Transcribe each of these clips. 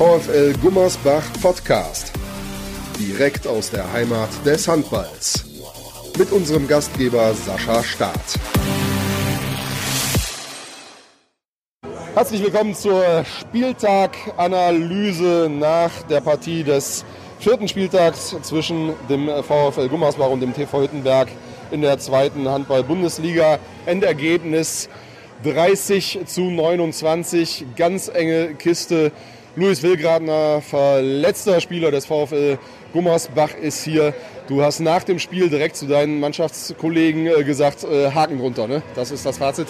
VfL Gummersbach Podcast. Direkt aus der Heimat des Handballs. Mit unserem Gastgeber Sascha Staat. Herzlich willkommen zur Spieltaganalyse nach der Partie des vierten Spieltags zwischen dem VfL Gummersbach und dem TV Hüttenberg in der zweiten Handball-Bundesliga. Endergebnis 30 zu 29, ganz enge Kiste. Luis Wilgradner, verletzter Spieler des VfL Gummersbach, ist hier. Du hast nach dem Spiel direkt zu deinen Mannschaftskollegen äh, gesagt, äh, Haken drunter, ne? Das ist das Fazit.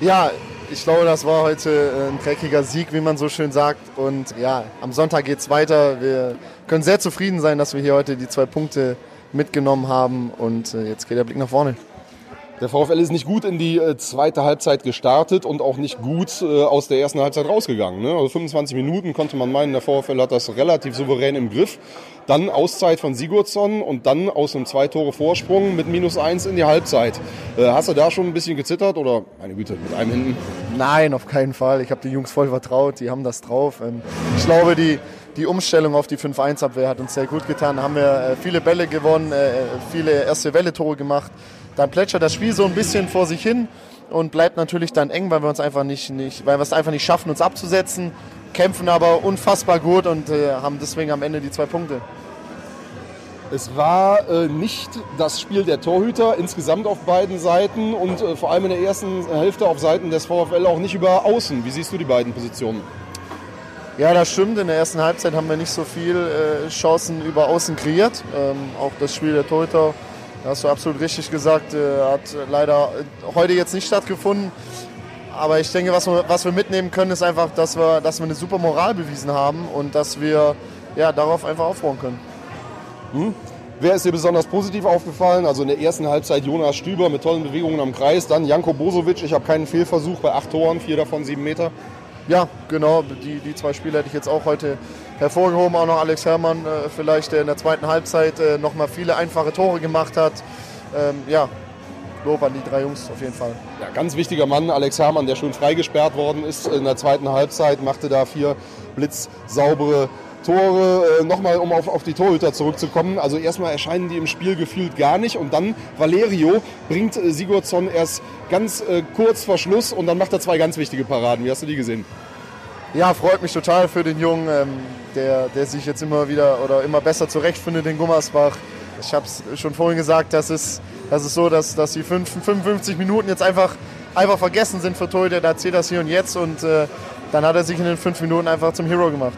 Ja, ich glaube, das war heute äh, ein dreckiger Sieg, wie man so schön sagt. Und ja, am Sonntag geht es weiter. Wir können sehr zufrieden sein, dass wir hier heute die zwei Punkte mitgenommen haben. Und jetzt geht der Blick nach vorne. Der VfL ist nicht gut in die äh, zweite Halbzeit gestartet und auch nicht gut äh, aus der ersten Halbzeit rausgegangen. Ne? Also 25 Minuten konnte man meinen, der VfL hat das relativ souverän im Griff. Dann Auszeit von Sigurdsson und dann aus einem zwei Tore Vorsprung mit minus eins in die Halbzeit. Äh, hast du da schon ein bisschen gezittert oder, meine Güte, mit einem hinten? Nein, auf keinen Fall. Ich habe die Jungs voll vertraut, die haben das drauf. Ähm, ich glaube, die, die Umstellung auf die 5-1-Abwehr hat uns sehr gut getan. Da haben wir viele Bälle gewonnen, viele erste Welle-Tore gemacht dann plätschert das Spiel so ein bisschen vor sich hin und bleibt natürlich dann eng, weil wir uns einfach nicht, nicht weil wir es einfach nicht schaffen, uns abzusetzen, kämpfen aber unfassbar gut und äh, haben deswegen am Ende die zwei Punkte. Es war äh, nicht das Spiel der Torhüter insgesamt auf beiden Seiten und äh, vor allem in der ersten Hälfte auf Seiten des VfL auch nicht über Außen. Wie siehst du die beiden Positionen? Ja, das stimmt. In der ersten Halbzeit haben wir nicht so viel äh, Chancen über Außen kreiert. Ähm, auch das Spiel der Torhüter hast du absolut richtig gesagt. Äh, hat leider heute jetzt nicht stattgefunden. Aber ich denke, was wir, was wir mitnehmen können, ist einfach, dass wir, dass wir eine super Moral bewiesen haben und dass wir ja, darauf einfach aufbauen können. Hm? Wer ist dir besonders positiv aufgefallen? Also in der ersten Halbzeit Jonas Stüber mit tollen Bewegungen am Kreis, dann Janko Bosovic, ich habe keinen Fehlversuch bei acht Toren, vier davon sieben Meter. Ja, genau, die, die zwei Spiele hätte ich jetzt auch heute hervorgehoben. Auch noch Alex Herrmann, äh, vielleicht, der in der zweiten Halbzeit äh, noch mal viele einfache Tore gemacht hat. Ähm, ja, Lob an die drei Jungs auf jeden Fall. Ja, ganz wichtiger Mann, Alex Herrmann, der schon freigesperrt worden ist in der zweiten Halbzeit, machte da vier blitzsaubere Tore. Äh, Nochmal, um auf, auf die Torhüter zurückzukommen. Also erstmal erscheinen die im Spiel gefühlt gar nicht und dann Valerio bringt äh, Sigurdsson erst ganz äh, kurz vor Schluss und dann macht er zwei ganz wichtige Paraden. Wie hast du die gesehen? Ja, freut mich total für den Jungen, ähm, der, der sich jetzt immer wieder oder immer besser zurechtfindet in Gummersbach. Ich habe es schon vorhin gesagt, das ist, das ist so, dass, dass die 55 Minuten jetzt einfach, einfach vergessen sind für Torhüter. Da zählt das hier und jetzt und äh, dann hat er sich in den fünf Minuten einfach zum Hero gemacht.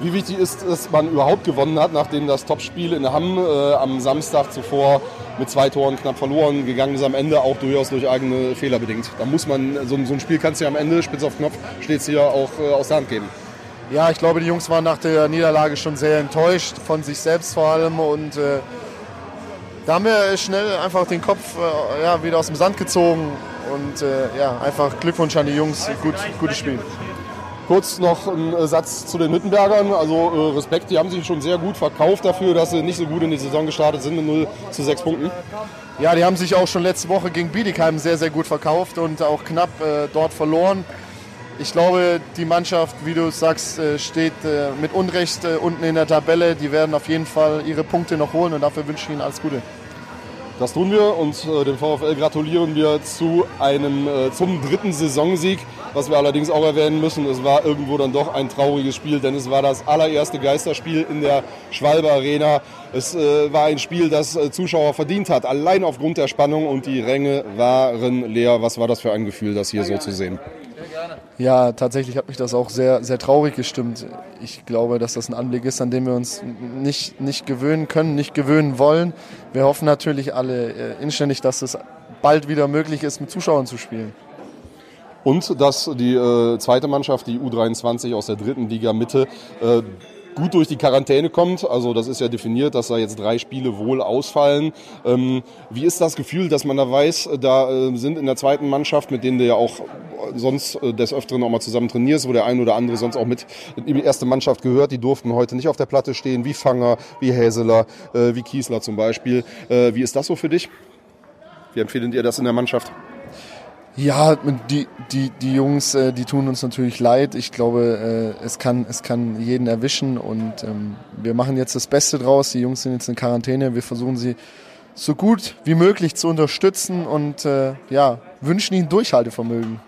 Wie wichtig ist dass man überhaupt gewonnen hat, nachdem das Topspiel in Hamm äh, am Samstag zuvor mit zwei Toren knapp verloren gegangen ist, am Ende auch durchaus durch eigene Fehler bedingt. Da muss man, so, so ein Spiel kannst du ja am Ende, spitz auf Knopf, steht es hier auch äh, aus der Hand geben. Ja, ich glaube, die Jungs waren nach der Niederlage schon sehr enttäuscht, von sich selbst vor allem. Und äh, da haben wir schnell einfach den Kopf äh, ja, wieder aus dem Sand gezogen. Und äh, ja, einfach Glückwunsch an die Jungs, gut, gutes Spiel. Kurz noch ein äh, Satz zu den Hüttenbergern. Also äh, Respekt, die haben sich schon sehr gut verkauft dafür, dass sie nicht so gut in die Saison gestartet sind mit 0 zu 6 Punkten. Ja, die haben sich auch schon letzte Woche gegen Bietigheim sehr, sehr gut verkauft und auch knapp äh, dort verloren. Ich glaube, die Mannschaft, wie du sagst, äh, steht äh, mit Unrecht unten in der Tabelle. Die werden auf jeden Fall ihre Punkte noch holen und dafür wünsche ich ihnen alles Gute. Das tun wir und äh, dem VfL gratulieren wir zu einem, äh, zum dritten Saisonsieg. Was wir allerdings auch erwähnen müssen, es war irgendwo dann doch ein trauriges Spiel, denn es war das allererste Geisterspiel in der Schwalbe Arena. Es äh, war ein Spiel, das äh, Zuschauer verdient hat, allein aufgrund der Spannung und die Ränge waren leer. Was war das für ein Gefühl, das hier so zu sehen? Ja, tatsächlich hat mich das auch sehr, sehr traurig gestimmt. Ich glaube, dass das ein Anblick ist, an dem wir uns nicht, nicht gewöhnen können, nicht gewöhnen wollen. Wir hoffen natürlich alle äh, inständig, dass es bald wieder möglich ist, mit Zuschauern zu spielen. Und dass die äh, zweite Mannschaft, die U23 aus der dritten Liga Mitte, äh, gut durch die Quarantäne kommt. Also das ist ja definiert, dass da jetzt drei Spiele wohl ausfallen. Ähm, wie ist das Gefühl, dass man da weiß, da äh, sind in der zweiten Mannschaft, mit denen du ja auch sonst äh, des Öfteren auch mal zusammen trainierst, wo der ein oder andere sonst auch mit in die erste Mannschaft gehört, die durften heute nicht auf der Platte stehen, wie Fanger, wie Häseler, äh, wie Kiesler zum Beispiel. Äh, wie ist das so für dich? Wie empfehlen ihr das in der Mannschaft? Ja, die, die, die Jungs, die tun uns natürlich leid. Ich glaube, es kann, es kann jeden erwischen und ähm, wir machen jetzt das Beste draus. Die Jungs sind jetzt in Quarantäne. Wir versuchen sie so gut wie möglich zu unterstützen und ja, wünschen ihnen Durchhaltevermögen.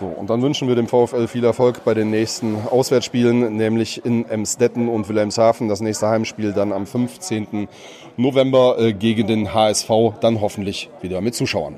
So, und dann wünschen wir dem VfL viel Erfolg bei den nächsten Auswärtsspielen, nämlich in Emstetten und Wilhelmshaven. Das nächste Heimspiel dann am 15. November gegen den HSV, dann hoffentlich wieder mit Zuschauern.